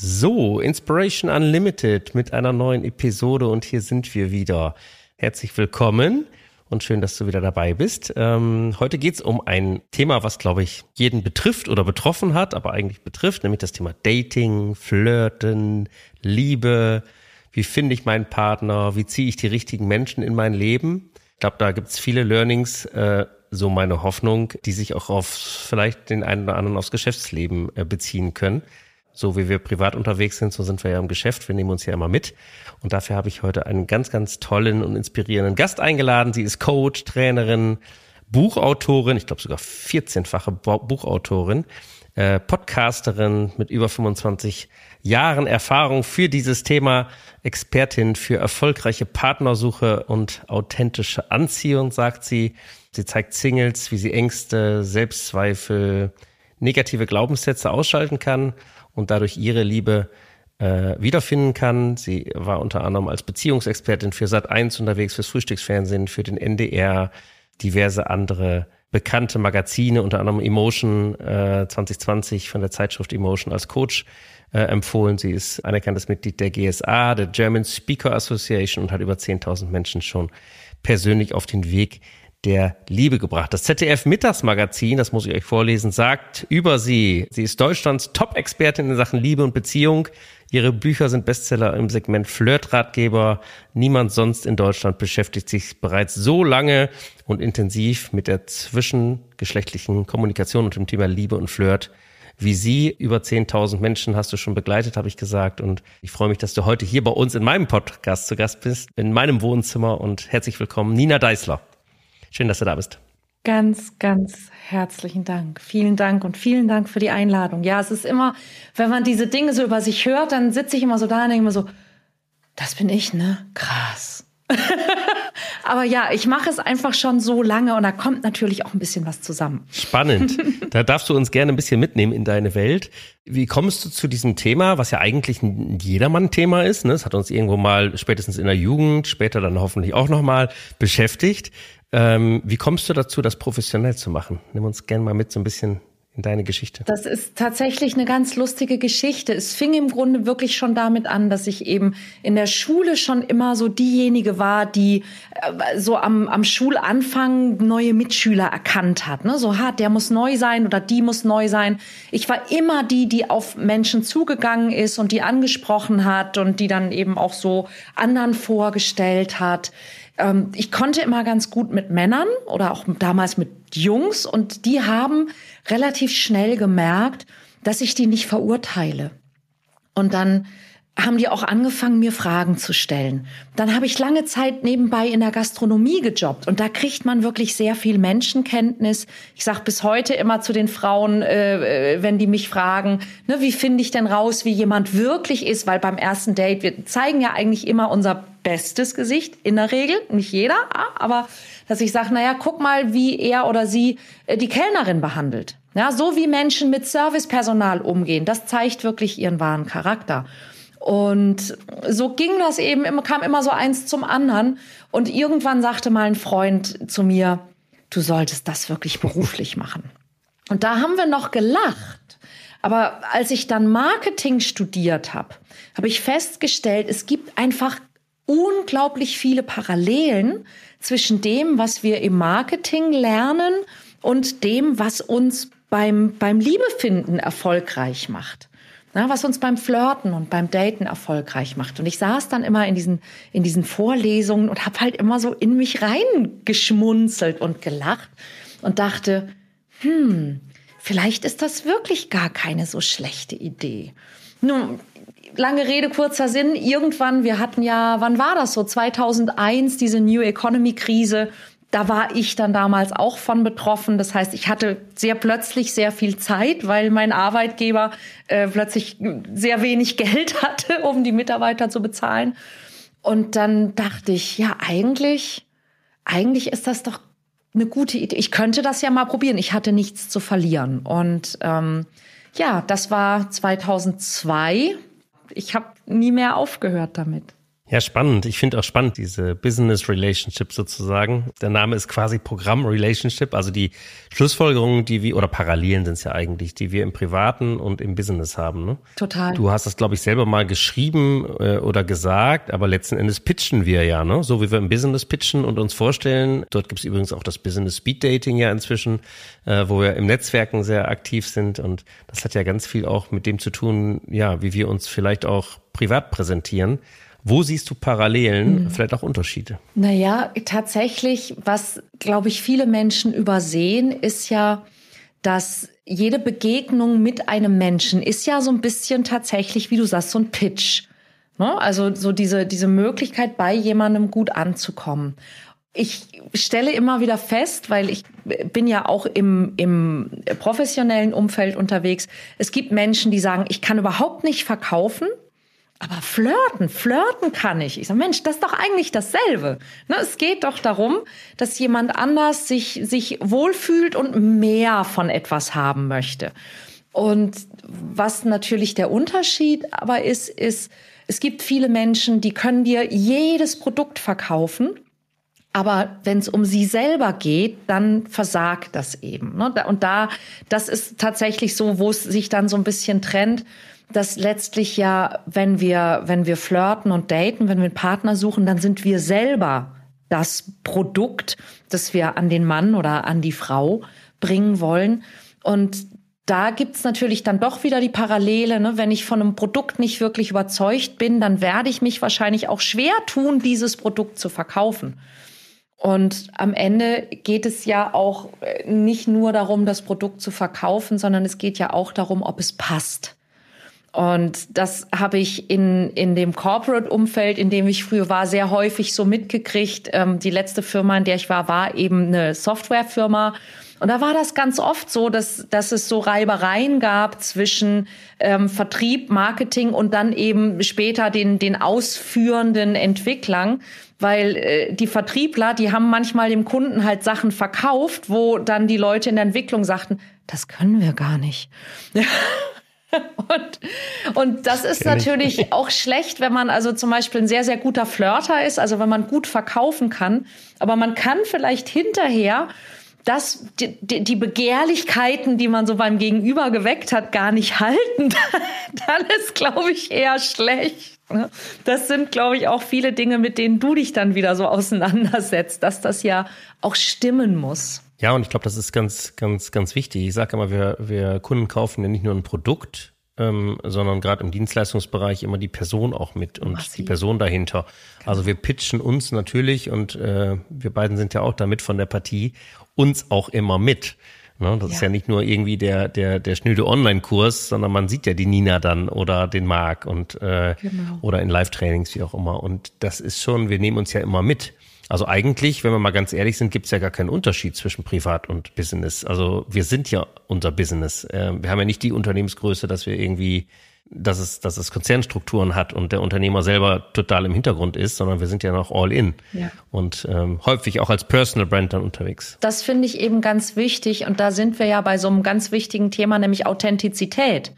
So, Inspiration Unlimited mit einer neuen Episode und hier sind wir wieder. Herzlich willkommen und schön, dass du wieder dabei bist. Ähm, heute geht's um ein Thema, was, glaube ich, jeden betrifft oder betroffen hat, aber eigentlich betrifft, nämlich das Thema Dating, Flirten, Liebe. Wie finde ich meinen Partner? Wie ziehe ich die richtigen Menschen in mein Leben? Ich glaube, da gibt's viele Learnings, äh, so meine Hoffnung, die sich auch auf vielleicht den einen oder anderen aufs Geschäftsleben äh, beziehen können so wie wir privat unterwegs sind, so sind wir ja im Geschäft. Wir nehmen uns ja immer mit. Und dafür habe ich heute einen ganz, ganz tollen und inspirierenden Gast eingeladen. Sie ist Coach, Trainerin, Buchautorin, ich glaube sogar 14-fache Buchautorin, äh, Podcasterin mit über 25 Jahren Erfahrung für dieses Thema, Expertin für erfolgreiche Partnersuche und authentische Anziehung, sagt sie. Sie zeigt Singles, wie sie Ängste, Selbstzweifel, negative Glaubenssätze ausschalten kann und dadurch ihre Liebe äh, wiederfinden kann. Sie war unter anderem als Beziehungsexpertin für Sat1 unterwegs, fürs Frühstücksfernsehen, für den NDR, diverse andere bekannte Magazine, unter anderem Emotion äh, 2020 von der Zeitschrift Emotion als Coach äh, empfohlen. Sie ist anerkanntes Mitglied der GSA, der German Speaker Association und hat über 10.000 Menschen schon persönlich auf den Weg der Liebe gebracht. Das ZDF Mittagsmagazin, das muss ich euch vorlesen, sagt über sie, sie ist Deutschlands Top-Expertin in Sachen Liebe und Beziehung. Ihre Bücher sind Bestseller im Segment Flirtratgeber. Niemand sonst in Deutschland beschäftigt sich bereits so lange und intensiv mit der zwischengeschlechtlichen Kommunikation und dem Thema Liebe und Flirt wie sie. Über 10.000 Menschen hast du schon begleitet, habe ich gesagt. Und ich freue mich, dass du heute hier bei uns in meinem Podcast zu Gast bist, in meinem Wohnzimmer. Und herzlich willkommen, Nina Deißler. Schön, dass du da bist. Ganz, ganz herzlichen Dank. Vielen Dank und vielen Dank für die Einladung. Ja, es ist immer, wenn man diese Dinge so über sich hört, dann sitze ich immer so da und denke mir so, das bin ich, ne? Krass. Aber ja, ich mache es einfach schon so lange und da kommt natürlich auch ein bisschen was zusammen. Spannend. Da darfst du uns gerne ein bisschen mitnehmen in deine Welt. Wie kommst du zu diesem Thema, was ja eigentlich ein Jedermann-Thema ist? Ne? Das hat uns irgendwo mal spätestens in der Jugend, später dann hoffentlich auch nochmal beschäftigt. Ähm, wie kommst du dazu, das professionell zu machen? Nimm uns gerne mal mit so ein bisschen in deine Geschichte. Das ist tatsächlich eine ganz lustige Geschichte. Es fing im Grunde wirklich schon damit an, dass ich eben in der Schule schon immer so diejenige war, die äh, so am, am Schulanfang neue Mitschüler erkannt hat. Ne? So, ha, der muss neu sein oder die muss neu sein. Ich war immer die, die auf Menschen zugegangen ist und die angesprochen hat und die dann eben auch so anderen vorgestellt hat ähm, ich konnte immer ganz gut mit Männern oder auch damals mit Jungs und die haben relativ schnell gemerkt, dass ich die nicht verurteile. Und dann haben die auch angefangen, mir Fragen zu stellen. Dann habe ich lange Zeit nebenbei in der Gastronomie gejobbt und da kriegt man wirklich sehr viel Menschenkenntnis. Ich sage bis heute immer zu den Frauen, äh, äh, wenn die mich fragen, ne, wie finde ich denn raus, wie jemand wirklich ist, weil beim ersten Date, wir zeigen ja eigentlich immer unser bestes Gesicht, in der Regel, nicht jeder, aber dass ich sage, naja, guck mal, wie er oder sie äh, die Kellnerin behandelt. Ja, so wie Menschen mit Servicepersonal umgehen, das zeigt wirklich ihren wahren Charakter. Und so ging das eben, kam immer so eins zum anderen. Und irgendwann sagte mal ein Freund zu mir, du solltest das wirklich beruflich machen. Und da haben wir noch gelacht. Aber als ich dann Marketing studiert habe, habe ich festgestellt, es gibt einfach unglaublich viele Parallelen zwischen dem, was wir im Marketing lernen und dem, was uns beim, beim Liebefinden erfolgreich macht. Na, was uns beim Flirten und beim Daten erfolgreich macht. Und ich saß dann immer in diesen, in diesen Vorlesungen und habe halt immer so in mich reingeschmunzelt und gelacht und dachte, hm, vielleicht ist das wirklich gar keine so schlechte Idee. Nun, lange Rede, kurzer Sinn. Irgendwann, wir hatten ja, wann war das so? 2001, diese New Economy Krise. Da war ich dann damals auch von betroffen. Das heißt, ich hatte sehr plötzlich sehr viel Zeit, weil mein Arbeitgeber äh, plötzlich sehr wenig Geld hatte, um die Mitarbeiter zu bezahlen. Und dann dachte ich, ja, eigentlich, eigentlich ist das doch eine gute Idee. Ich könnte das ja mal probieren. Ich hatte nichts zu verlieren. Und ähm, ja, das war 2002. Ich habe nie mehr aufgehört damit. Ja, spannend. Ich finde auch spannend, diese Business Relationship sozusagen. Der Name ist quasi Programm Relationship, also die Schlussfolgerungen, die wir, oder Parallelen sind es ja eigentlich, die wir im Privaten und im Business haben. Ne? Total. Du hast das, glaube ich, selber mal geschrieben äh, oder gesagt, aber letzten Endes pitchen wir ja, ne? So wie wir im Business pitchen und uns vorstellen. Dort gibt es übrigens auch das Business Speed Dating ja inzwischen, äh, wo wir im Netzwerken sehr aktiv sind. Und das hat ja ganz viel auch mit dem zu tun, ja, wie wir uns vielleicht auch privat präsentieren. Wo siehst du Parallelen, mhm. vielleicht auch Unterschiede? Naja, tatsächlich, was, glaube ich, viele Menschen übersehen, ist ja, dass jede Begegnung mit einem Menschen ist ja so ein bisschen tatsächlich, wie du sagst, so ein Pitch. Ne? Also so diese, diese Möglichkeit, bei jemandem gut anzukommen. Ich stelle immer wieder fest, weil ich bin ja auch im, im professionellen Umfeld unterwegs. Es gibt Menschen, die sagen, ich kann überhaupt nicht verkaufen. Aber flirten, flirten kann ich. Ich sage, Mensch, das ist doch eigentlich dasselbe. Ne, es geht doch darum, dass jemand anders sich, sich wohlfühlt und mehr von etwas haben möchte. Und was natürlich der Unterschied aber ist, ist, es gibt viele Menschen, die können dir jedes Produkt verkaufen. Aber wenn es um sie selber geht, dann versagt das eben. Ne? Und da, das ist tatsächlich so, wo es sich dann so ein bisschen trennt dass letztlich ja, wenn wir, wenn wir flirten und daten, wenn wir einen Partner suchen, dann sind wir selber das Produkt, das wir an den Mann oder an die Frau bringen wollen. Und da gibt's natürlich dann doch wieder die Parallele. Ne? Wenn ich von einem Produkt nicht wirklich überzeugt bin, dann werde ich mich wahrscheinlich auch schwer tun, dieses Produkt zu verkaufen. Und am Ende geht es ja auch äh, nicht nur darum, das Produkt zu verkaufen, sondern es geht ja auch darum, ob es passt. Und das habe ich in, in dem Corporate-Umfeld, in dem ich früher war, sehr häufig so mitgekriegt. Ähm, die letzte Firma, in der ich war, war eben eine Softwarefirma. Und da war das ganz oft so, dass, dass es so Reibereien gab zwischen ähm, Vertrieb, Marketing und dann eben später den, den ausführenden Entwicklern. Weil äh, die Vertriebler, die haben manchmal dem Kunden halt Sachen verkauft, wo dann die Leute in der Entwicklung sagten, das können wir gar nicht. Und, und das ist natürlich auch schlecht, wenn man also zum Beispiel ein sehr, sehr guter Flirter ist, also wenn man gut verkaufen kann. Aber man kann vielleicht hinterher das, die, die Begehrlichkeiten, die man so beim Gegenüber geweckt hat, gar nicht halten. Dann ist, glaube ich, eher schlecht. Ne? Das sind, glaube ich, auch viele Dinge, mit denen du dich dann wieder so auseinandersetzt, dass das ja auch stimmen muss. Ja, und ich glaube, das ist ganz, ganz, ganz wichtig. Ich sage immer, wir, wir Kunden kaufen ja nicht nur ein Produkt, ähm, sondern gerade im Dienstleistungsbereich immer die Person auch mit und Massiv. die Person dahinter. Genau. Also wir pitchen uns natürlich und äh, wir beiden sind ja auch damit von der Partie, uns auch immer mit. Ne? Das ja. ist ja nicht nur irgendwie der, der, der schnöde Online-Kurs, sondern man sieht ja die Nina dann oder den Marc und äh, genau. oder in Live-Trainings, wie auch immer. Und das ist schon, wir nehmen uns ja immer mit. Also eigentlich, wenn wir mal ganz ehrlich sind, gibt es ja gar keinen Unterschied zwischen Privat und Business. Also wir sind ja unser Business. Ähm, wir haben ja nicht die Unternehmensgröße, dass wir irgendwie, dass es, dass es Konzernstrukturen hat und der Unternehmer selber total im Hintergrund ist, sondern wir sind ja noch all in ja. und ähm, häufig auch als Personal Brand dann unterwegs. Das finde ich eben ganz wichtig und da sind wir ja bei so einem ganz wichtigen Thema, nämlich Authentizität.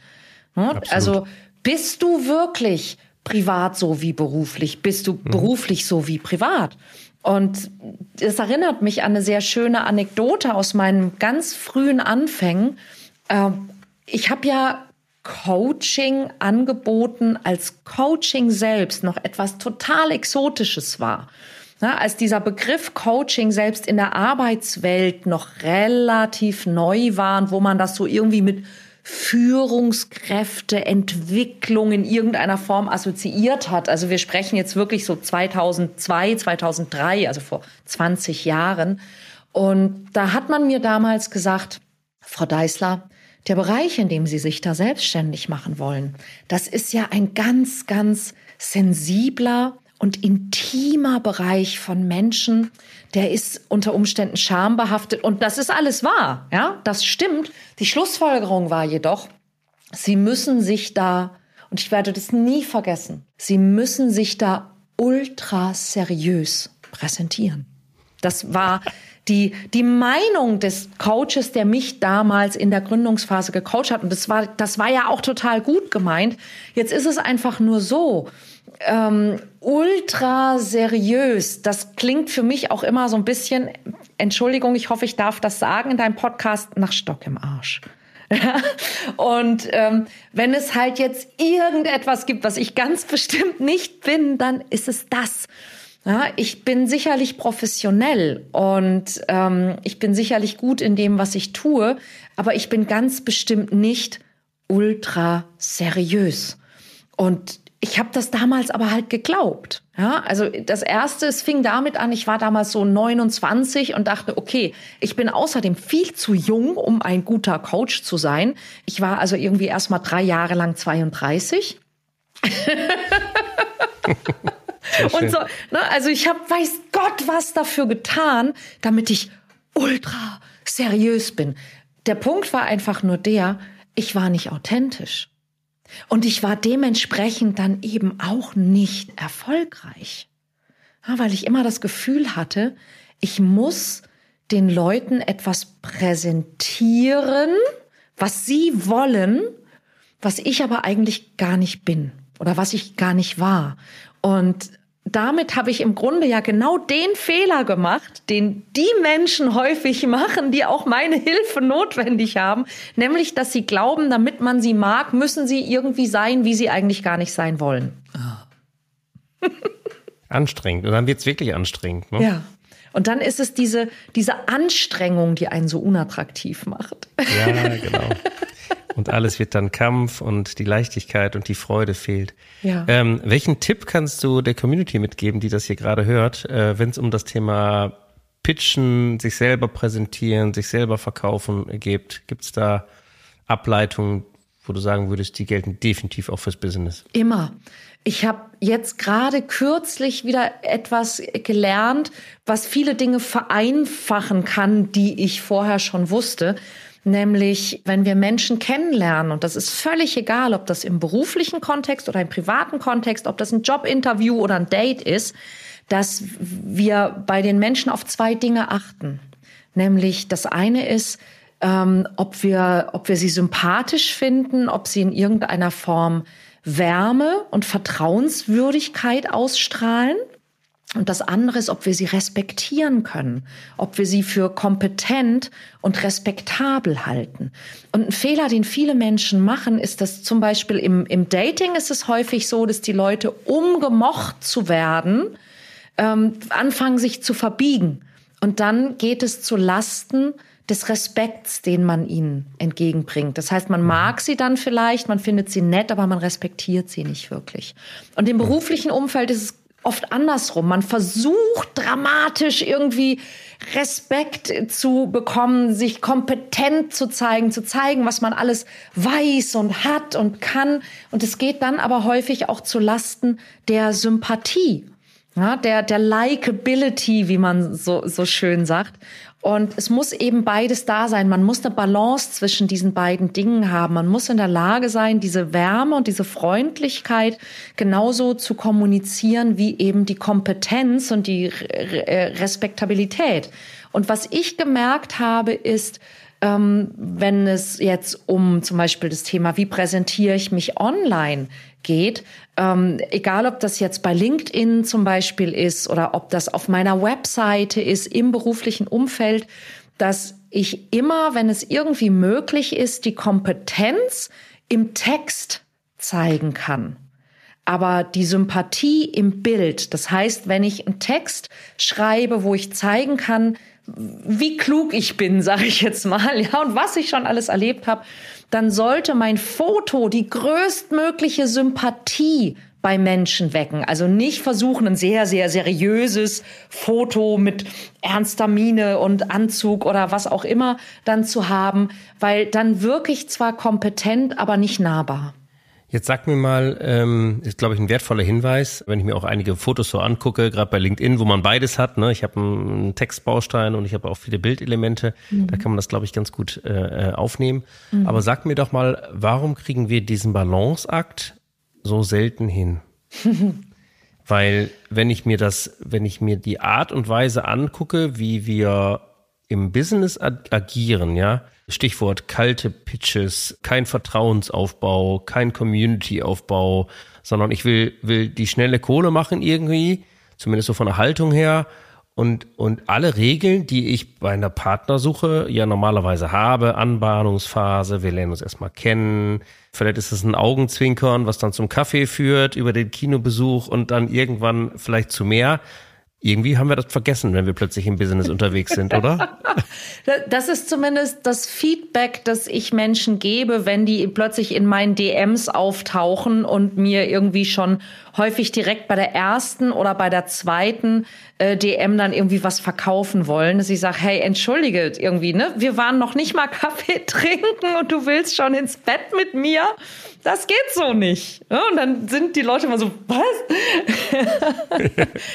Hm? Also bist du wirklich privat so wie beruflich? Bist du mhm. beruflich so wie privat? Und es erinnert mich an eine sehr schöne Anekdote aus meinen ganz frühen Anfängen. Ähm, ich habe ja Coaching angeboten, als Coaching selbst noch etwas total Exotisches war. als dieser Begriff Coaching selbst in der Arbeitswelt noch relativ neu war und wo man das so irgendwie mit Führungskräfte, Entwicklung in irgendeiner Form assoziiert hat. Also wir sprechen jetzt wirklich so 2002, 2003, also vor 20 Jahren. Und da hat man mir damals gesagt, Frau Deißler, der Bereich, in dem Sie sich da selbstständig machen wollen, das ist ja ein ganz, ganz sensibler und intimer Bereich von Menschen, der ist unter Umständen schambehaftet und das ist alles wahr, ja, das stimmt. Die Schlussfolgerung war jedoch, sie müssen sich da, und ich werde das nie vergessen, sie müssen sich da ultra seriös präsentieren. Das war die, die Meinung des Coaches, der mich damals in der Gründungsphase gecoacht hat. Und das war, das war ja auch total gut gemeint. Jetzt ist es einfach nur so, ähm, ultra seriös. Das klingt für mich auch immer so ein bisschen, Entschuldigung, ich hoffe, ich darf das sagen in deinem Podcast, nach Stock im Arsch. und ähm, wenn es halt jetzt irgendetwas gibt, was ich ganz bestimmt nicht bin, dann ist es das. Ja, ich bin sicherlich professionell und ähm, ich bin sicherlich gut in dem, was ich tue, aber ich bin ganz bestimmt nicht ultra seriös. Und ich habe das damals aber halt geglaubt. Ja, also das erste, es fing damit an, ich war damals so 29 und dachte, okay, ich bin außerdem viel zu jung, um ein guter Coach zu sein. Ich war also irgendwie erst mal drei Jahre lang 32. und so, ne, also ich habe, weiß Gott, was dafür getan, damit ich ultra seriös bin. Der Punkt war einfach nur der, ich war nicht authentisch. Und ich war dementsprechend dann eben auch nicht erfolgreich. Ja, weil ich immer das Gefühl hatte, ich muss den Leuten etwas präsentieren, was sie wollen, was ich aber eigentlich gar nicht bin oder was ich gar nicht war. Und damit habe ich im Grunde ja genau den Fehler gemacht, den die Menschen häufig machen, die auch meine Hilfe notwendig haben, nämlich dass sie glauben, damit man sie mag, müssen sie irgendwie sein, wie sie eigentlich gar nicht sein wollen. Oh. anstrengend. Und dann wird es wirklich anstrengend. Ne? Ja. Und dann ist es diese, diese Anstrengung, die einen so unattraktiv macht. Ja, genau. Und alles wird dann Kampf und die Leichtigkeit und die Freude fehlt. Ja. Ähm, welchen Tipp kannst du der Community mitgeben, die das hier gerade hört, äh, wenn es um das Thema Pitchen, sich selber präsentieren, sich selber verkaufen geht? Gibt es da Ableitungen, wo du sagen würdest, die gelten definitiv auch fürs Business? Immer. Ich habe jetzt gerade kürzlich wieder etwas gelernt, was viele Dinge vereinfachen kann, die ich vorher schon wusste. Nämlich, wenn wir Menschen kennenlernen, und das ist völlig egal, ob das im beruflichen Kontext oder im privaten Kontext, ob das ein Jobinterview oder ein Date ist, dass wir bei den Menschen auf zwei Dinge achten. Nämlich das eine ist, ähm, ob wir, ob wir sie sympathisch finden, ob sie in irgendeiner Form Wärme und Vertrauenswürdigkeit ausstrahlen. Und das andere ist, ob wir sie respektieren können, ob wir sie für kompetent und respektabel halten. Und ein Fehler, den viele Menschen machen, ist, dass zum Beispiel im, im Dating ist es häufig so, dass die Leute, um gemocht zu werden, ähm, anfangen sich zu verbiegen. Und dann geht es zu Lasten des Respekts, den man ihnen entgegenbringt. Das heißt, man mag sie dann vielleicht, man findet sie nett, aber man respektiert sie nicht wirklich. Und im beruflichen Umfeld ist es oft andersrum. Man versucht dramatisch irgendwie Respekt zu bekommen, sich kompetent zu zeigen, zu zeigen, was man alles weiß und hat und kann. Und es geht dann aber häufig auch zu Lasten der Sympathie, ja, der, der Likability, wie man so, so schön sagt. Und es muss eben beides da sein. Man muss eine Balance zwischen diesen beiden Dingen haben. Man muss in der Lage sein, diese Wärme und diese Freundlichkeit genauso zu kommunizieren wie eben die Kompetenz und die Respektabilität. Und was ich gemerkt habe, ist, ähm, wenn es jetzt um zum Beispiel das Thema, wie präsentiere ich mich online geht, ähm, egal ob das jetzt bei LinkedIn zum Beispiel ist oder ob das auf meiner Webseite ist, im beruflichen Umfeld, dass ich immer, wenn es irgendwie möglich ist, die Kompetenz im Text zeigen kann. Aber die Sympathie im Bild, das heißt, wenn ich einen Text schreibe, wo ich zeigen kann, wie klug ich bin, sage ich jetzt mal, ja, und was ich schon alles erlebt habe, dann sollte mein Foto die größtmögliche Sympathie bei Menschen wecken. Also nicht versuchen, ein sehr, sehr seriöses Foto mit ernster Miene und Anzug oder was auch immer dann zu haben, weil dann wirklich zwar kompetent, aber nicht nahbar. Jetzt sag mir mal, ähm, ist glaube ich ein wertvoller Hinweis, wenn ich mir auch einige Fotos so angucke, gerade bei LinkedIn, wo man beides hat. Ne? Ich habe einen Textbaustein und ich habe auch viele Bildelemente. Mhm. Da kann man das glaube ich ganz gut äh, äh, aufnehmen. Mhm. Aber sag mir doch mal, warum kriegen wir diesen Balanceakt so selten hin? Weil wenn ich mir das, wenn ich mir die Art und Weise angucke, wie wir im Business agieren, ja, Stichwort kalte Pitches, kein Vertrauensaufbau, kein Community-Aufbau, sondern ich will, will die schnelle Kohle machen irgendwie, zumindest so von der Haltung her. Und, und alle Regeln, die ich bei einer Partnersuche ja normalerweise habe, Anbahnungsphase, wir lernen uns erstmal kennen, vielleicht ist es ein Augenzwinkern, was dann zum Kaffee führt, über den Kinobesuch und dann irgendwann vielleicht zu mehr. Irgendwie haben wir das vergessen, wenn wir plötzlich im Business unterwegs sind, oder? Das ist zumindest das Feedback, das ich Menschen gebe, wenn die plötzlich in meinen DMs auftauchen und mir irgendwie schon häufig direkt bei der ersten oder bei der zweiten äh, DM dann irgendwie was verkaufen wollen, ich sage, hey, entschuldige irgendwie, ne? Wir waren noch nicht mal Kaffee trinken und du willst schon ins Bett mit mir? Das geht so nicht. Ja, und dann sind die Leute immer so, was?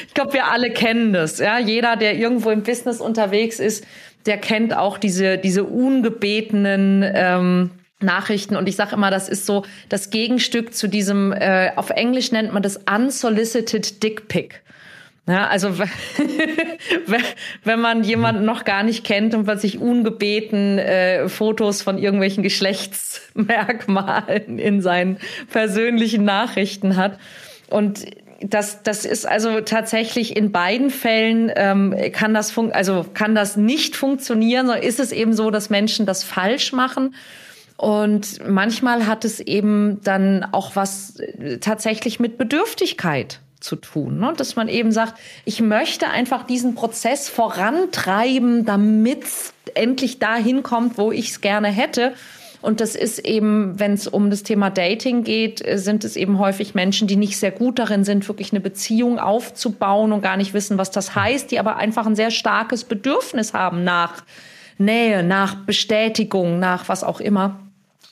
ich glaube, wir alle kennen das. Ja, jeder, der irgendwo im Business unterwegs ist, der kennt auch diese diese ungebetenen ähm, Nachrichten und ich sage immer, das ist so das Gegenstück zu diesem, äh, auf Englisch nennt man das unsolicited Dick Pic. Ja, also wenn man jemanden noch gar nicht kennt und plötzlich ungebeten äh, Fotos von irgendwelchen Geschlechtsmerkmalen in seinen persönlichen Nachrichten hat. Und das, das ist also tatsächlich in beiden Fällen ähm, kann das fun also kann das nicht funktionieren, sondern ist es eben so, dass Menschen das falsch machen. Und manchmal hat es eben dann auch was äh, tatsächlich mit Bedürftigkeit zu tun. Ne? Dass man eben sagt, ich möchte einfach diesen Prozess vorantreiben, damit es endlich dahin kommt, wo ich es gerne hätte. Und das ist eben, wenn es um das Thema Dating geht, äh, sind es eben häufig Menschen, die nicht sehr gut darin sind, wirklich eine Beziehung aufzubauen und gar nicht wissen, was das heißt, die aber einfach ein sehr starkes Bedürfnis haben nach Nähe, nach Bestätigung, nach was auch immer.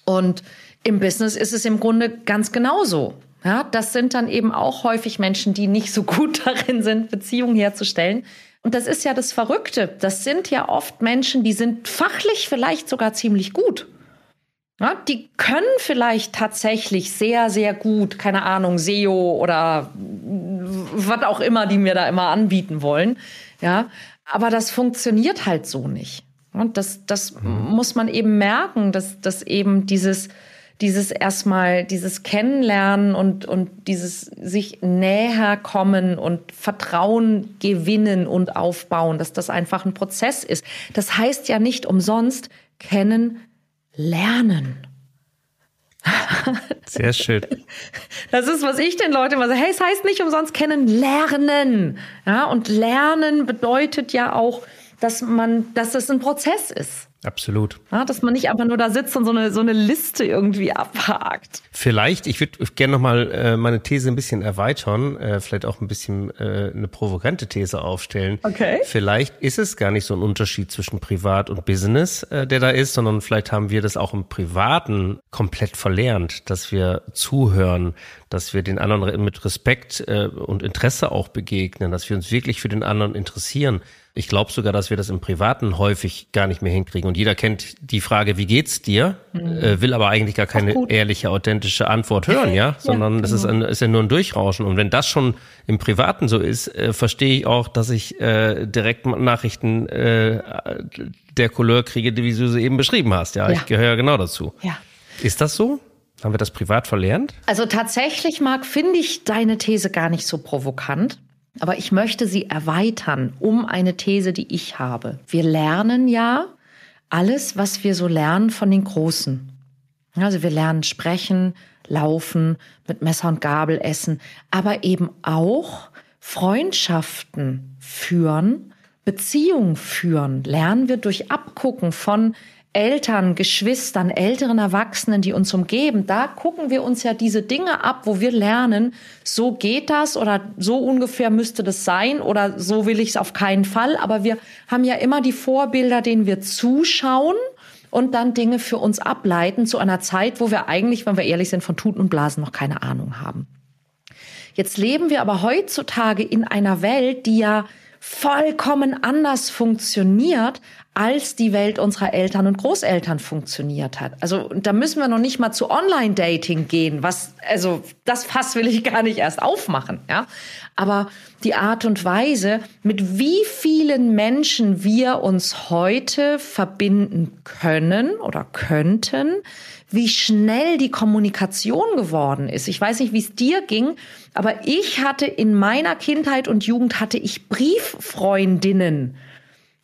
Und im Business ist es im Grunde ganz genauso. Ja, das sind dann eben auch häufig Menschen, die nicht so gut darin sind, Beziehungen herzustellen. Und das ist ja das Verrückte. Das sind ja oft Menschen, die sind fachlich vielleicht sogar ziemlich gut. Ja, die können vielleicht tatsächlich sehr, sehr gut, keine Ahnung, SEO oder was auch immer, die mir da immer anbieten wollen. Ja, aber das funktioniert halt so nicht. Und das, das mhm. muss man eben merken, dass, dass eben dieses, dieses erstmal, dieses Kennenlernen und, und dieses sich näher kommen und Vertrauen gewinnen und aufbauen, dass das einfach ein Prozess ist. Das heißt ja nicht umsonst kennen, lernen. Sehr schön. Das ist, was ich den Leuten immer sage. Hey, es heißt nicht umsonst kennen, lernen. Ja, und lernen bedeutet ja auch, dass man, dass es ein Prozess ist. Absolut. Ja, dass man nicht einfach nur da sitzt und so eine, so eine Liste irgendwie abhakt. Vielleicht, ich würde gerne nochmal äh, meine These ein bisschen erweitern, äh, vielleicht auch ein bisschen äh, eine provokante These aufstellen. Okay. Vielleicht ist es gar nicht so ein Unterschied zwischen Privat und Business, äh, der da ist, sondern vielleicht haben wir das auch im Privaten komplett verlernt, dass wir zuhören, dass wir den anderen mit Respekt äh, und Interesse auch begegnen, dass wir uns wirklich für den anderen interessieren ich glaube sogar, dass wir das im Privaten häufig gar nicht mehr hinkriegen. Und jeder kennt die Frage, wie geht's dir? Mhm. Äh, will aber eigentlich gar keine ehrliche, authentische Antwort hören, ja? Sondern ja, das ist, genau. ein, ist ja nur ein Durchrauschen. Und wenn das schon im Privaten so ist, äh, verstehe ich auch, dass ich äh, direkt Nachrichten äh, der Couleur kriege, wie du sie eben beschrieben hast. Ja, ja. ich gehöre genau dazu. Ja. Ist das so? Haben wir das privat verlernt? Also tatsächlich, Marc, finde ich deine These gar nicht so provokant. Aber ich möchte sie erweitern um eine These, die ich habe. Wir lernen ja alles, was wir so lernen von den Großen. Also wir lernen sprechen, laufen, mit Messer und Gabel essen, aber eben auch Freundschaften führen, Beziehungen führen, lernen wir durch Abgucken von Eltern, Geschwistern, älteren Erwachsenen, die uns umgeben, da gucken wir uns ja diese Dinge ab, wo wir lernen, so geht das oder so ungefähr müsste das sein oder so will ich es auf keinen Fall. Aber wir haben ja immer die Vorbilder, denen wir zuschauen und dann Dinge für uns ableiten zu einer Zeit, wo wir eigentlich, wenn wir ehrlich sind, von Tuten und Blasen noch keine Ahnung haben. Jetzt leben wir aber heutzutage in einer Welt, die ja vollkommen anders funktioniert, als die Welt unserer Eltern und Großeltern funktioniert hat. Also da müssen wir noch nicht mal zu Online-Dating gehen, was, also das Fass will ich gar nicht erst aufmachen, ja. Aber die Art und Weise, mit wie vielen Menschen wir uns heute verbinden können oder könnten, wie schnell die Kommunikation geworden ist. Ich weiß nicht, wie es dir ging, aber ich hatte in meiner Kindheit und Jugend hatte ich Brieffreundinnen.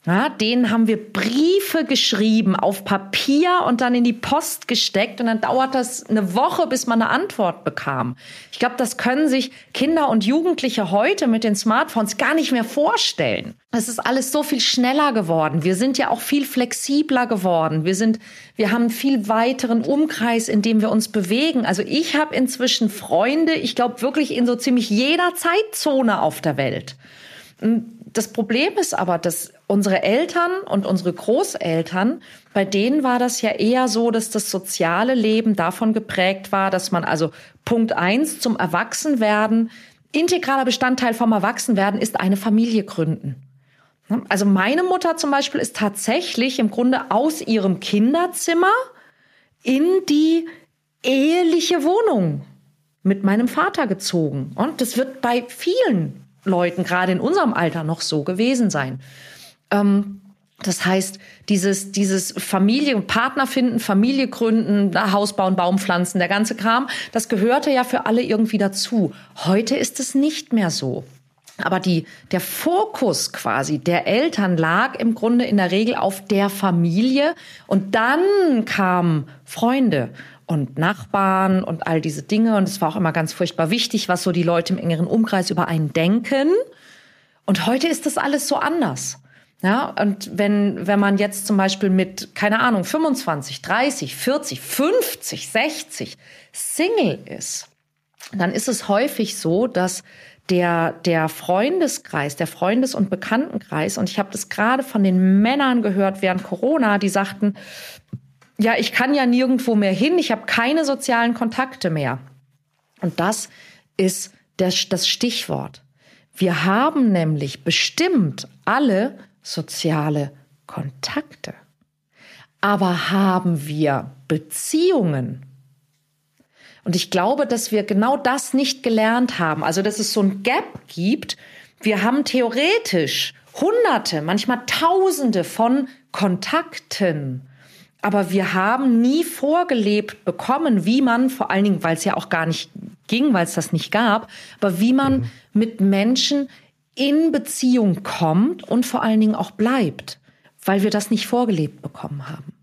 Ja, denen haben wir Briefe geschrieben auf Papier und dann in die Post gesteckt und dann dauert das eine Woche, bis man eine Antwort bekam. Ich glaube, das können sich Kinder und Jugendliche heute mit den Smartphones gar nicht mehr vorstellen. Es ist alles so viel schneller geworden. Wir sind ja auch viel flexibler geworden. Wir sind, wir haben einen viel weiteren Umkreis, in dem wir uns bewegen. Also ich habe inzwischen Freunde, ich glaube wirklich in so ziemlich jeder Zeitzone auf der Welt. Das Problem ist aber, dass unsere Eltern und unsere Großeltern, bei denen war das ja eher so, dass das soziale Leben davon geprägt war, dass man also Punkt eins zum Erwachsenwerden, integraler Bestandteil vom Erwachsenwerden ist eine Familie gründen. Also meine Mutter zum Beispiel ist tatsächlich im Grunde aus ihrem Kinderzimmer in die eheliche Wohnung mit meinem Vater gezogen. Und das wird bei vielen Leuten, gerade in unserem Alter, noch so gewesen sein. Ähm, das heißt, dieses, dieses Familie Partner finden, Familie gründen, Haus bauen, Baum pflanzen, der ganze Kram, das gehörte ja für alle irgendwie dazu. Heute ist es nicht mehr so. Aber die, der Fokus quasi der Eltern lag im Grunde in der Regel auf der Familie und dann kamen Freunde und Nachbarn und all diese Dinge und es war auch immer ganz furchtbar wichtig, was so die Leute im engeren Umkreis über einen denken. Und heute ist das alles so anders. Ja, und wenn, wenn man jetzt zum Beispiel mit, keine Ahnung, 25, 30, 40, 50, 60 Single ist, dann ist es häufig so, dass der, der Freundeskreis, der Freundes- und Bekanntenkreis, und ich habe das gerade von den Männern gehört während Corona, die sagten, ja, ich kann ja nirgendwo mehr hin, ich habe keine sozialen Kontakte mehr. Und das ist das, das Stichwort. Wir haben nämlich bestimmt alle soziale Kontakte. Aber haben wir Beziehungen? Und ich glaube, dass wir genau das nicht gelernt haben. Also, dass es so ein Gap gibt. Wir haben theoretisch Hunderte, manchmal Tausende von Kontakten. Aber wir haben nie vorgelebt bekommen, wie man, vor allen Dingen, weil es ja auch gar nicht ging, weil es das nicht gab, aber wie man mhm. mit Menschen in Beziehung kommt und vor allen Dingen auch bleibt, weil wir das nicht vorgelebt bekommen haben.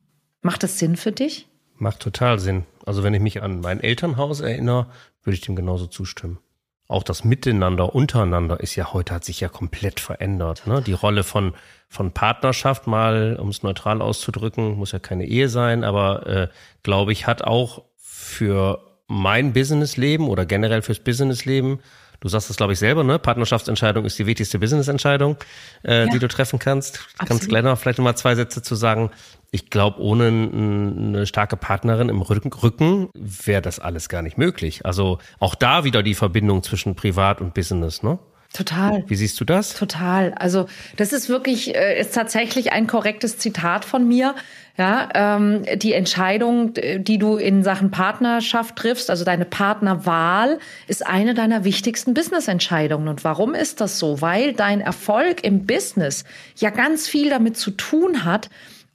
Macht das Sinn für dich? Macht total Sinn. Also wenn ich mich an mein Elternhaus erinnere, würde ich dem genauso zustimmen. Auch das Miteinander untereinander ist ja heute hat sich ja komplett verändert. Ne? Die Rolle von von Partnerschaft mal, um es neutral auszudrücken, muss ja keine Ehe sein, aber äh, glaube ich hat auch für mein Businessleben oder generell fürs Businessleben Du sagst es, glaube ich, selber, ne? Partnerschaftsentscheidung ist die wichtigste Businessentscheidung, äh, ja. die du treffen kannst. Absolut. Kannst gleich noch vielleicht noch mal zwei Sätze zu sagen. Ich glaube, ohne eine starke Partnerin im Rücken, Rücken wäre das alles gar nicht möglich. Also auch da wieder die Verbindung zwischen Privat und Business, ne? Total. Wie siehst du das? Total. Also das ist wirklich, äh, ist tatsächlich ein korrektes Zitat von mir. Ja, ähm, die Entscheidung, die du in Sachen Partnerschaft triffst, also deine Partnerwahl, ist eine deiner wichtigsten Business-Entscheidungen. Und warum ist das so? Weil dein Erfolg im Business ja ganz viel damit zu tun hat,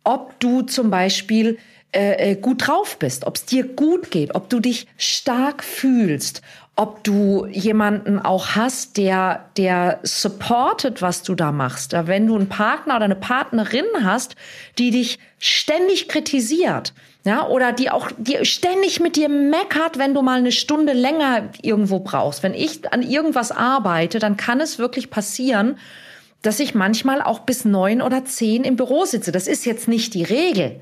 ob du zum Beispiel äh, äh gut drauf bist, ob es dir gut geht, ob du dich stark fühlst, ob du jemanden auch hast, der, der supportet, was du da machst. Wenn du einen Partner oder eine Partnerin hast, die dich ständig kritisiert, ja, oder die auch die ständig mit dir meckert, wenn du mal eine Stunde länger irgendwo brauchst. Wenn ich an irgendwas arbeite, dann kann es wirklich passieren, dass ich manchmal auch bis neun oder zehn im Büro sitze. Das ist jetzt nicht die Regel.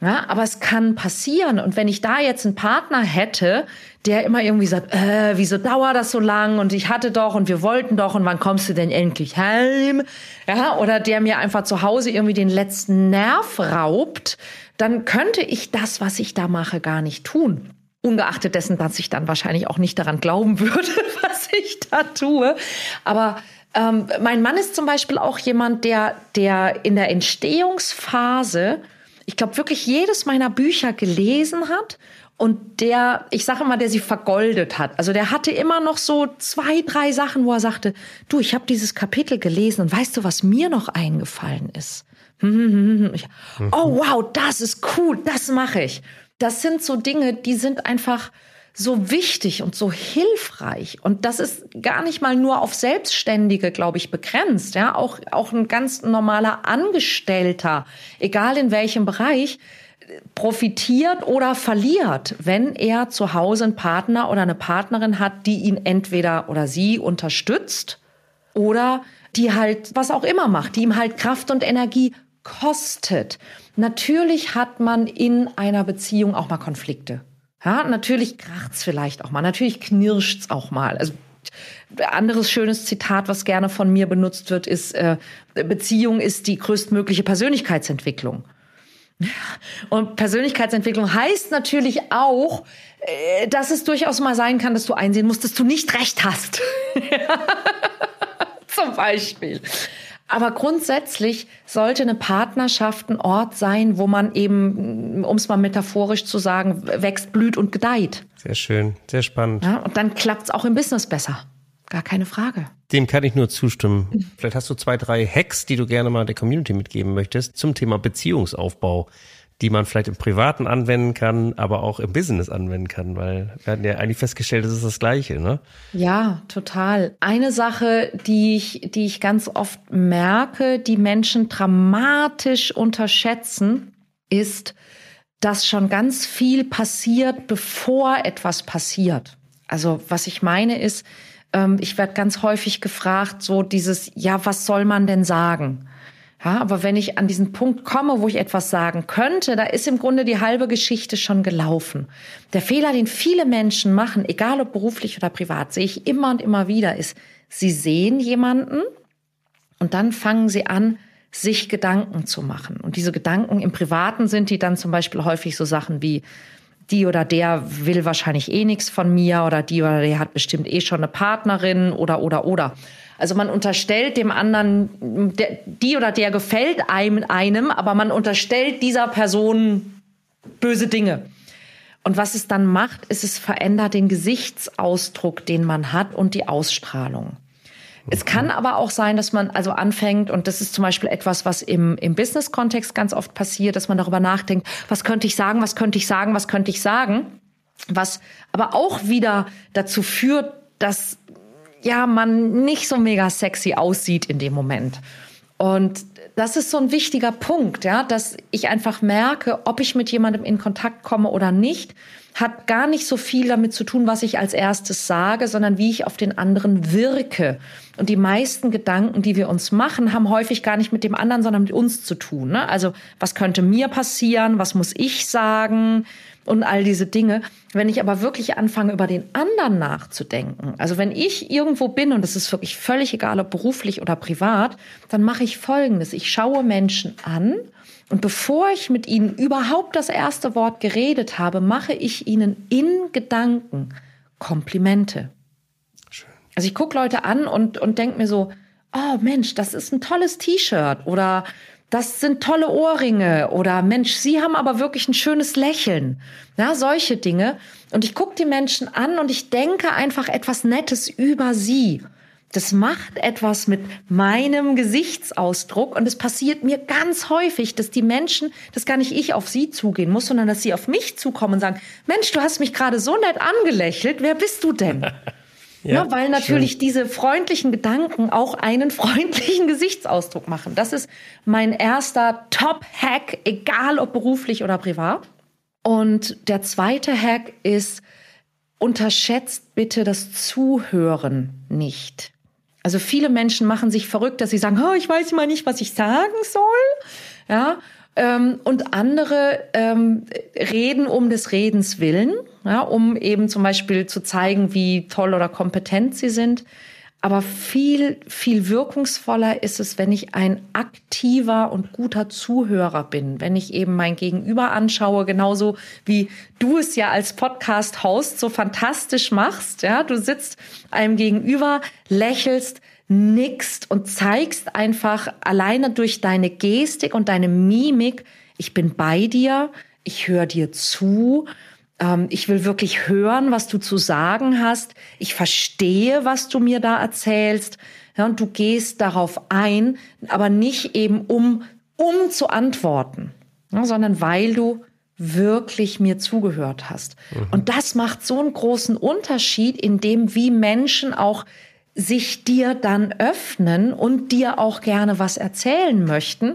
Ja, aber es kann passieren. Und wenn ich da jetzt einen Partner hätte, der immer irgendwie sagt, äh, wieso dauert das so lang? Und ich hatte doch und wir wollten doch und wann kommst du denn endlich heim? Ja, oder der mir einfach zu Hause irgendwie den letzten Nerv raubt, dann könnte ich das, was ich da mache, gar nicht tun. Ungeachtet dessen, dass ich dann wahrscheinlich auch nicht daran glauben würde, was ich da tue. Aber Ähm, mein Mann ist zum Beispiel auch jemand, der, der in der Entstehungsphase, ich glaube, wirklich jedes meiner Bücher gelesen hat und der, ich sage immer, der sie vergoldet hat. Also der hatte immer noch so zwei, drei Sachen, wo er sagte, du, ich habe dieses Kapitel gelesen und weißt du, was mir noch eingefallen ist? Ich, oh wow, das ist cool, das mache ich. Das sind so Dinge, die sind einfach so wichtig und so hilfreich. Und das ist gar nicht mal nur auf Selbstständige, glaube ich, begrenzt. Ja, auch, auch ein ganz normaler Angestellter, egal in welchem Bereich, profitiert oder verliert, wenn er zu Hause einen Partner oder eine Partnerin hat, die ihn entweder oder sie unterstützt oder die halt was auch immer macht, die ihm halt Kraft und Energie kostet. Natürlich hat man in einer Beziehung auch mal Konflikte. Ja, natürlich kracht's vielleicht auch mal, natürlich knirscht's auch mal. Also anderes schönes Zitat, was gerne von mir benutzt wird, ist äh, Beziehung ist die größtmögliche Persönlichkeitsentwicklung. Und Persönlichkeitsentwicklung heißt natürlich auch, äh, dass es durchaus mal sein kann, dass du einsehen musst, dass du nicht recht hast. Zum Beispiel. Aber grundsätzlich sollte eine Partnerschaft ein Ort sein, wo man eben, um es mal metaphorisch zu sagen, wächst, blüht und gedeiht. Sehr schön, sehr spannend. Ja, und dann klappt es auch im Business besser. Gar keine Frage. Dem kann ich nur zustimmen. Vielleicht hast du zwei, drei Hacks, die du gerne mal der Community mitgeben möchtest zum Thema Beziehungsaufbau die man vielleicht im Privaten anwenden kann, aber auch im Business anwenden kann, weil wir hatten ja eigentlich festgestellt, es ist das Gleiche, ne? Ja, total. Eine Sache, die ich, die ich ganz oft merke, die Menschen dramatisch unterschätzen, ist, dass schon ganz viel passiert, bevor etwas passiert. Also was ich meine ist, ähm, ich werde ganz häufig gefragt, so dieses, ja, was soll man denn sagen? Ja, aber wenn ich an diesen Punkt komme, wo ich etwas sagen könnte, da ist im Grunde die halbe Geschichte schon gelaufen. Der Fehler, den viele Menschen machen, egal ob beruflich oder privat, sehe ich immer und immer wieder, ist, sie sehen jemanden und dann fangen sie an, sich Gedanken zu machen. Und diese Gedanken im Privaten sind die dann zum Beispiel häufig so Sachen wie, die oder der will wahrscheinlich eh nichts von mir oder die oder der hat bestimmt eh schon eine Partnerin oder oder oder. Also man unterstellt dem anderen, der, die oder der gefällt einem, einem, aber man unterstellt dieser Person böse Dinge. Und was es dann macht, ist, es verändert den Gesichtsausdruck, den man hat und die Ausstrahlung. Es kann aber auch sein, dass man also anfängt, und das ist zum Beispiel etwas, was im, im Business-Kontext ganz oft passiert, dass man darüber nachdenkt, was könnte ich sagen, was könnte ich sagen, was könnte ich sagen, was aber auch wieder dazu führt, dass ja, man nicht so mega sexy aussieht in dem Moment. Und das ist so ein wichtiger Punkt, ja, dass ich einfach merke, ob ich mit jemandem in Kontakt komme oder nicht, hat gar nicht so viel damit zu tun, was ich als erstes sage, sondern wie ich auf den anderen wirke. Und die meisten Gedanken, die wir uns machen, haben häufig gar nicht mit dem anderen, sondern mit uns zu tun. Ne? Also was könnte mir passieren? Was muss ich sagen? Und all diese Dinge. Wenn ich aber wirklich anfange, über den anderen nachzudenken, also wenn ich irgendwo bin und es ist wirklich völlig egal, ob beruflich oder privat, dann mache ich Folgendes. Ich schaue Menschen an und bevor ich mit ihnen überhaupt das erste Wort geredet habe, mache ich ihnen in Gedanken Komplimente. Schön. Also ich gucke Leute an und, und denke mir so, oh Mensch, das ist ein tolles T-Shirt oder das sind tolle Ohrringe oder Mensch, Sie haben aber wirklich ein schönes Lächeln. Ja, solche Dinge. Und ich gucke die Menschen an und ich denke einfach etwas Nettes über sie. Das macht etwas mit meinem Gesichtsausdruck und es passiert mir ganz häufig, dass die Menschen, dass gar nicht ich auf sie zugehen muss, sondern dass sie auf mich zukommen und sagen, Mensch, du hast mich gerade so nett angelächelt, wer bist du denn? Ja, ja, weil natürlich schön. diese freundlichen Gedanken auch einen freundlichen Gesichtsausdruck machen. Das ist mein erster Top-Hack, egal ob beruflich oder privat. Und der zweite Hack ist, unterschätzt bitte das Zuhören nicht. Also viele Menschen machen sich verrückt, dass sie sagen, oh, ich weiß mal nicht, was ich sagen soll. Ja, ähm, und andere ähm, reden um des Redens willen, ja, um eben zum Beispiel zu zeigen, wie toll oder kompetent sie sind. Aber viel, viel wirkungsvoller ist es, wenn ich ein aktiver und guter Zuhörer bin, wenn ich eben mein Gegenüber anschaue, genauso wie du es ja als Podcast-Host so fantastisch machst. Ja, du sitzt einem gegenüber, lächelst, nickst und zeigst einfach alleine durch deine Gestik und deine Mimik, ich bin bei dir, ich höre dir zu, ähm, ich will wirklich hören, was du zu sagen hast, ich verstehe, was du mir da erzählst. Ja, und du gehst darauf ein, aber nicht eben um, um zu antworten, ja, sondern weil du wirklich mir zugehört hast. Mhm. Und das macht so einen großen Unterschied in dem, wie Menschen auch sich dir dann öffnen und dir auch gerne was erzählen möchten.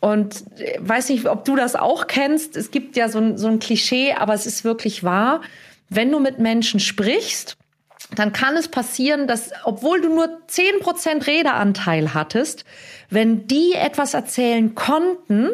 Und äh, weiß nicht, ob du das auch kennst. Es gibt ja so ein, so ein Klischee, aber es ist wirklich wahr. Wenn du mit Menschen sprichst, dann kann es passieren, dass, obwohl du nur zehn Prozent Redeanteil hattest, wenn die etwas erzählen konnten,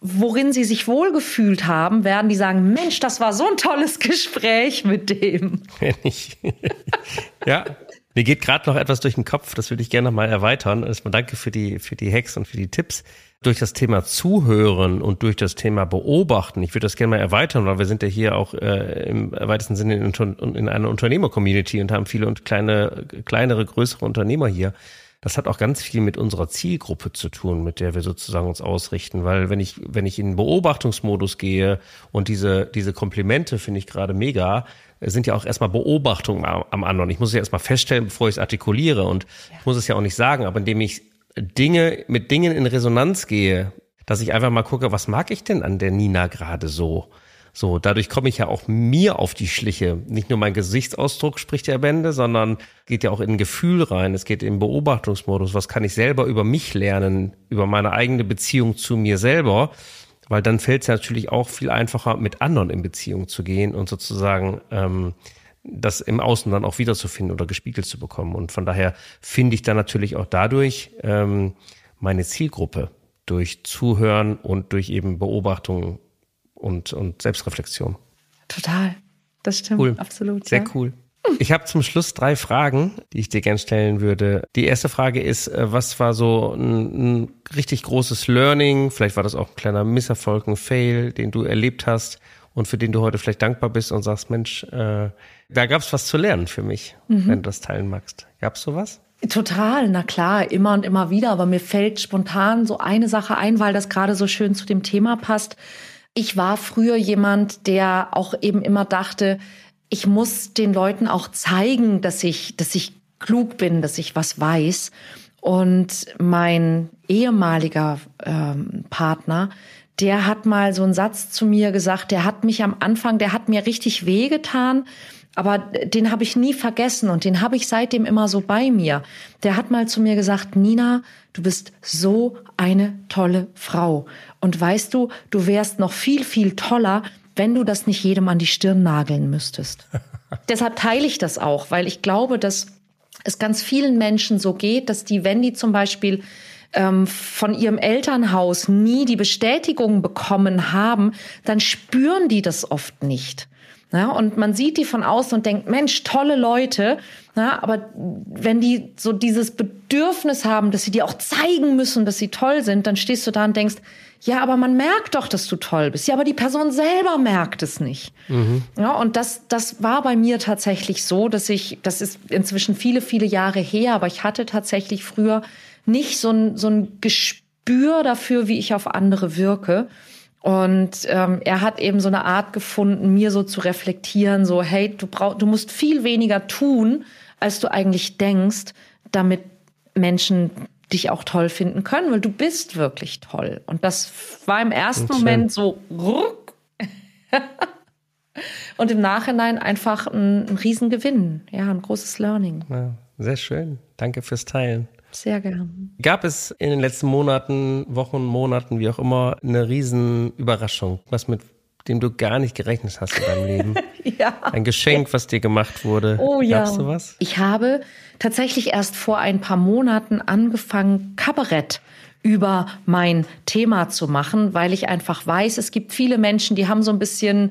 worin sie sich wohlgefühlt haben, werden die sagen, Mensch, das war so ein tolles Gespräch mit dem. ja, mir geht gerade noch etwas durch den Kopf, das würde ich gerne noch mal erweitern. Erstmal danke für die, für die Hacks und für die Tipps. Durch das Thema Zuhören und durch das Thema Beobachten, ich würde das gerne mal erweitern, weil wir sind ja hier auch äh, im weitesten Sinne in, in einer Unternehmer-Community und haben viele und kleine, kleinere, größere Unternehmer hier das hat auch ganz viel mit unserer Zielgruppe zu tun, mit der wir sozusagen uns ausrichten. Weil wenn ich, wenn ich in Beobachtungsmodus gehe und diese, diese Komplimente finde ich gerade mega, sind ja auch erstmal Beobachtungen am anderen. Ich muss es ja erstmal feststellen, bevor ich es artikuliere. Und ja. ich muss es ja auch nicht sagen, aber indem ich Dinge, mit Dingen in Resonanz gehe, dass ich einfach mal gucke, was mag ich denn an der Nina gerade so? So, dadurch komme ich ja auch mir auf die Schliche. Nicht nur mein Gesichtsausdruck spricht ja Bände, sondern geht ja auch in ein Gefühl rein. Es geht in Beobachtungsmodus. Was kann ich selber über mich lernen, über meine eigene Beziehung zu mir selber? Weil dann fällt es natürlich auch viel einfacher, mit anderen in Beziehung zu gehen und sozusagen ähm, das im Außen dann auch wiederzufinden oder gespiegelt zu bekommen. Und von daher finde ich dann natürlich auch dadurch ähm, meine Zielgruppe durch Zuhören und durch eben Beobachtungen und, und Selbstreflexion. Total. Das stimmt. Cool. Absolut. Sehr ja. cool. Ich habe zum Schluss drei Fragen, die ich dir gerne stellen würde. Die erste Frage ist, äh, was war so ein, ein richtig großes Learning? Vielleicht war das auch ein kleiner Misserfolg, ein Fail, den du erlebt hast und für den du heute vielleicht dankbar bist und sagst, Mensch, äh, da gab es was zu lernen für mich, mhm. wenn du das teilen magst. Gab es sowas? Total, na klar, immer und immer wieder. Aber mir fällt spontan so eine Sache ein, weil das gerade so schön zu dem Thema passt. Ich war früher jemand, der auch eben immer dachte, ich muss den Leuten auch zeigen, dass ich, dass ich klug bin, dass ich was weiß. Und mein ehemaliger ähm, Partner, der hat mal so einen Satz zu mir gesagt, der hat mich am Anfang, der hat mir richtig wehgetan, aber den habe ich nie vergessen und den habe ich seitdem immer so bei mir. Der hat mal zu mir gesagt, Nina, du bist so eine tolle Frau. Und weißt du, du wärst noch viel, viel toller, wenn du das nicht jedem an die Stirn nageln müsstest. Deshalb teile ich das auch, weil ich glaube, dass es ganz vielen Menschen so geht, dass die, wenn die zum Beispiel ähm, von ihrem Elternhaus nie die Bestätigung bekommen haben, dann spüren die das oft nicht. Ja, und man sieht die von außen und denkt, Mensch, tolle Leute. Ja, aber wenn die so dieses Bedürfnis haben, dass sie dir auch zeigen müssen, dass sie toll sind, dann stehst du da und denkst, ja, aber man merkt doch, dass du toll bist. Ja, aber die Person selber merkt es nicht. Mhm. Ja, und das, das war bei mir tatsächlich so, dass ich, das ist inzwischen viele, viele Jahre her, aber ich hatte tatsächlich früher nicht so ein, so ein Gespür dafür, wie ich auf andere wirke. Und ähm, er hat eben so eine Art gefunden, mir so zu reflektieren, so, hey, du brauch, du musst viel weniger tun, als du eigentlich denkst, damit Menschen dich auch toll finden können, weil du bist wirklich toll. Und das war im ersten Moment so ruck. und im Nachhinein einfach ein, ein Riesengewinn, ja, ein großes Learning. Ja, sehr schön. Danke fürs Teilen. Sehr gern. Gab es in den letzten Monaten, Wochen, Monaten, wie auch immer, eine Riesenüberraschung, was mit dem du gar nicht gerechnet hast in deinem Leben? ja. Ein Geschenk, was dir gemacht wurde. Oh ja. Gab's sowas? Ich habe tatsächlich erst vor ein paar Monaten angefangen, Kabarett über mein Thema zu machen, weil ich einfach weiß, es gibt viele Menschen, die haben so ein bisschen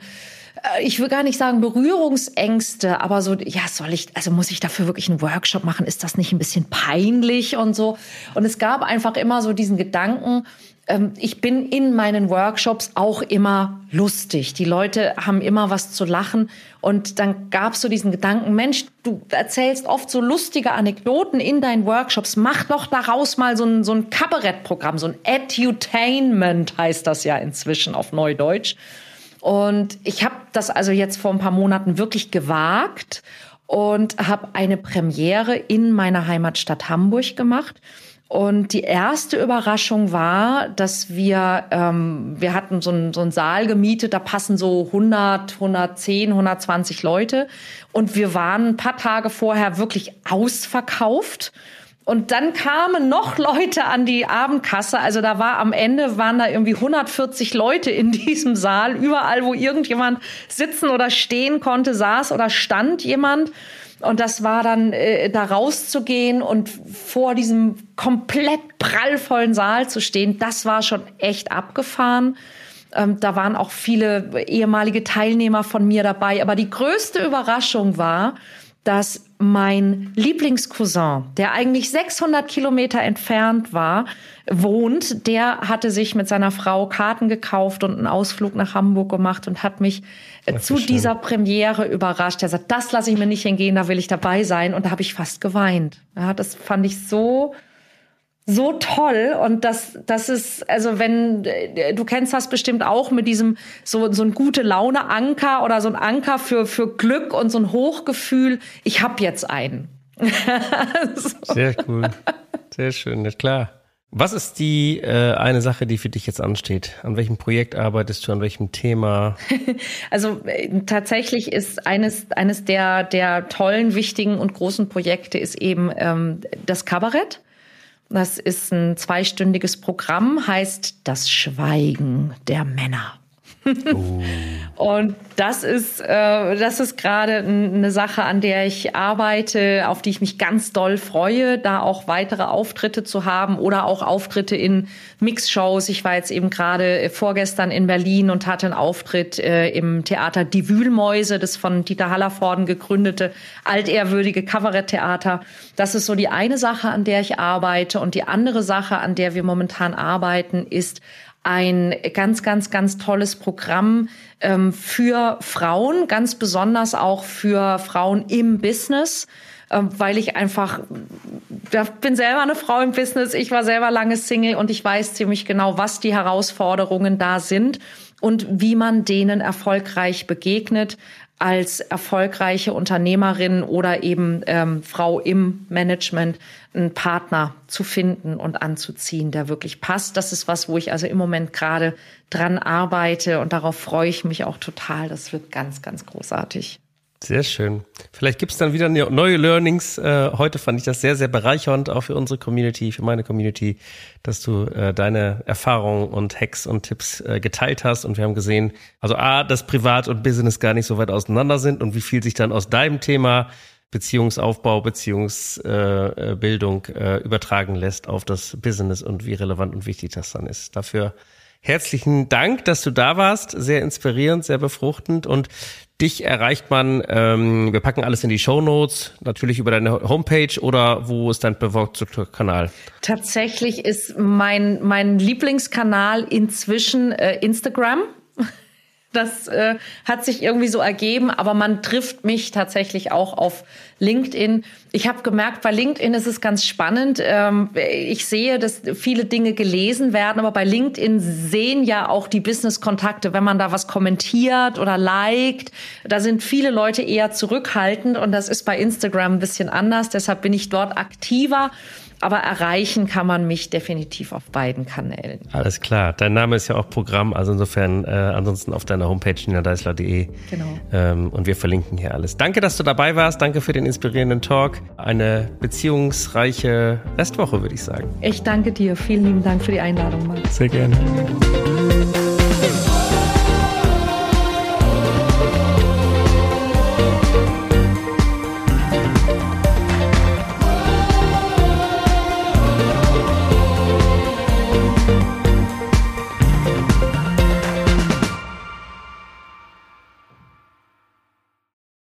ich will gar nicht sagen Berührungsängste, aber so, ja, soll ich, also muss ich dafür wirklich einen Workshop machen? Ist das nicht ein bisschen peinlich und so? Und es gab einfach immer so diesen Gedanken, ähm, ich bin in meinen Workshops auch immer lustig. Die Leute haben immer was zu lachen. Und dann gab es so diesen Gedanken, Mensch, du erzählst oft so lustige Anekdoten in deinen Workshops. Mach doch daraus mal so ein, so ein Kabarettprogramm, so ein Edutainment heißt das ja inzwischen auf Neudeutsch. Und ich habe das also jetzt vor ein paar Monaten wirklich gewagt und habe eine Premiere in meiner Heimatstadt Hamburg gemacht. Und die erste Überraschung war, dass wir, ähm, wir hatten so einen, so einen Saal gemietet, da passen so 100, 110, 120 Leute. Und wir waren ein paar Tage vorher wirklich ausverkauft. Und dann kamen noch Leute an die Abendkasse. Also da war am Ende waren da irgendwie 140 Leute in diesem Saal. Überall, wo irgendjemand sitzen oder stehen konnte, saß oder stand jemand. Und das war dann, äh, da rauszugehen und vor diesem komplett prallvollen Saal zu stehen, das war schon echt abgefahren. Ähm, da waren auch viele ehemalige Teilnehmer von mir dabei. Aber die größte Überraschung war, dass mein Lieblingscousin, der eigentlich 600 Kilometer entfernt war, wohnt, der hatte sich mit seiner Frau Karten gekauft und einen Ausflug nach Hamburg gemacht und hat mich äh, zu schön. dieser Premiere überrascht. Er sagt, das lasse ich mir nicht hingehen, da will ich dabei sein. Und da habe ich fast geweint. Ja, das fand ich so so toll und das das ist also wenn äh, du kennst das bestimmt auch mit diesem so so ein gute Laune Anker oder so ein Anker für für Glück und so ein Hochgefühl ich habe jetzt einen so. sehr cool sehr schön ja, klar was ist die äh, eine Sache, die für dich jetzt ansteht? An welchem Projekt arbeitest du? An welchem Thema? Also äh, tatsächlich ist eines eines der der tollen, wichtigen und großen Projekte ist eben ähm, das Kabarett. Das ist ein zweistündiges Programm, heißt Das Schweigen der Männer. Oh. Und das ist, äh, das ist gerade eine Sache, an der ich arbeite, auf die ich mich ganz doll freue, da auch weitere Auftritte zu haben oder auch Auftritte in Mixshows. Ich war jetzt eben gerade vorgestern in Berlin und hatte einen Auftritt äh, im Theater Die Wühlmäuse, das von Dieter Hallervorden gegründete altehrwürdige Kabaretttheater. Das ist so die eine Sache, an der ich arbeite. Und die andere Sache, an der wir momentan arbeiten, ist ein ganz, ganz, ganz tolles Programm ähm, für Frauen, ganz besonders auch für Frauen im Business, ähm, weil ich einfach, ich bin selber eine Frau im Business, ich war selber lange Single und ich weiß ziemlich genau, was die Herausforderungen da sind und wie man denen erfolgreich begegnet als erfolgreiche Unternehmerin oder eben ähm, Frau im Management einen Partner zu finden und anzuziehen, der wirklich passt. Das ist was, wo ich also im Moment gerade dran arbeite und darauf freue ich mich auch total. Das wird ganz, ganz großartig. Sehr schön. Vielleicht gibt es dann wieder neue Learnings. Äh, heute fand ich das sehr, sehr bereichernd, auch für unsere Community, für meine Community, dass du äh, deine Erfahrungen und Hacks und Tipps äh, geteilt hast. Und wir haben gesehen, also A, dass Privat und Business gar nicht so weit auseinander sind und wie viel sich dann aus deinem Thema Beziehungsaufbau, Beziehungsbildung äh, übertragen lässt auf das Business und wie relevant und wichtig das dann ist. Dafür herzlichen Dank, dass du da warst. Sehr inspirierend, sehr befruchtend und Dich erreicht man, ähm, wir packen alles in die Show Notes, natürlich über deine Homepage oder wo ist dein bevorzugter Kanal? Tatsächlich ist mein, mein Lieblingskanal inzwischen äh, Instagram. Das äh, hat sich irgendwie so ergeben, aber man trifft mich tatsächlich auch auf LinkedIn. Ich habe gemerkt, bei LinkedIn ist es ganz spannend. Ähm, ich sehe, dass viele Dinge gelesen werden, aber bei LinkedIn sehen ja auch die Business-Kontakte, wenn man da was kommentiert oder liked. Da sind viele Leute eher zurückhaltend und das ist bei Instagram ein bisschen anders. Deshalb bin ich dort aktiver aber erreichen kann man mich definitiv auf beiden Kanälen. Alles klar. Dein Name ist ja auch Programm, also insofern äh, ansonsten auf deiner Homepage ninadeisler.de. Genau. Ähm, und wir verlinken hier alles. Danke, dass du dabei warst. Danke für den inspirierenden Talk. Eine beziehungsreiche Restwoche, würde ich sagen. Ich danke dir. Vielen lieben Dank für die Einladung, Max. Sehr gerne.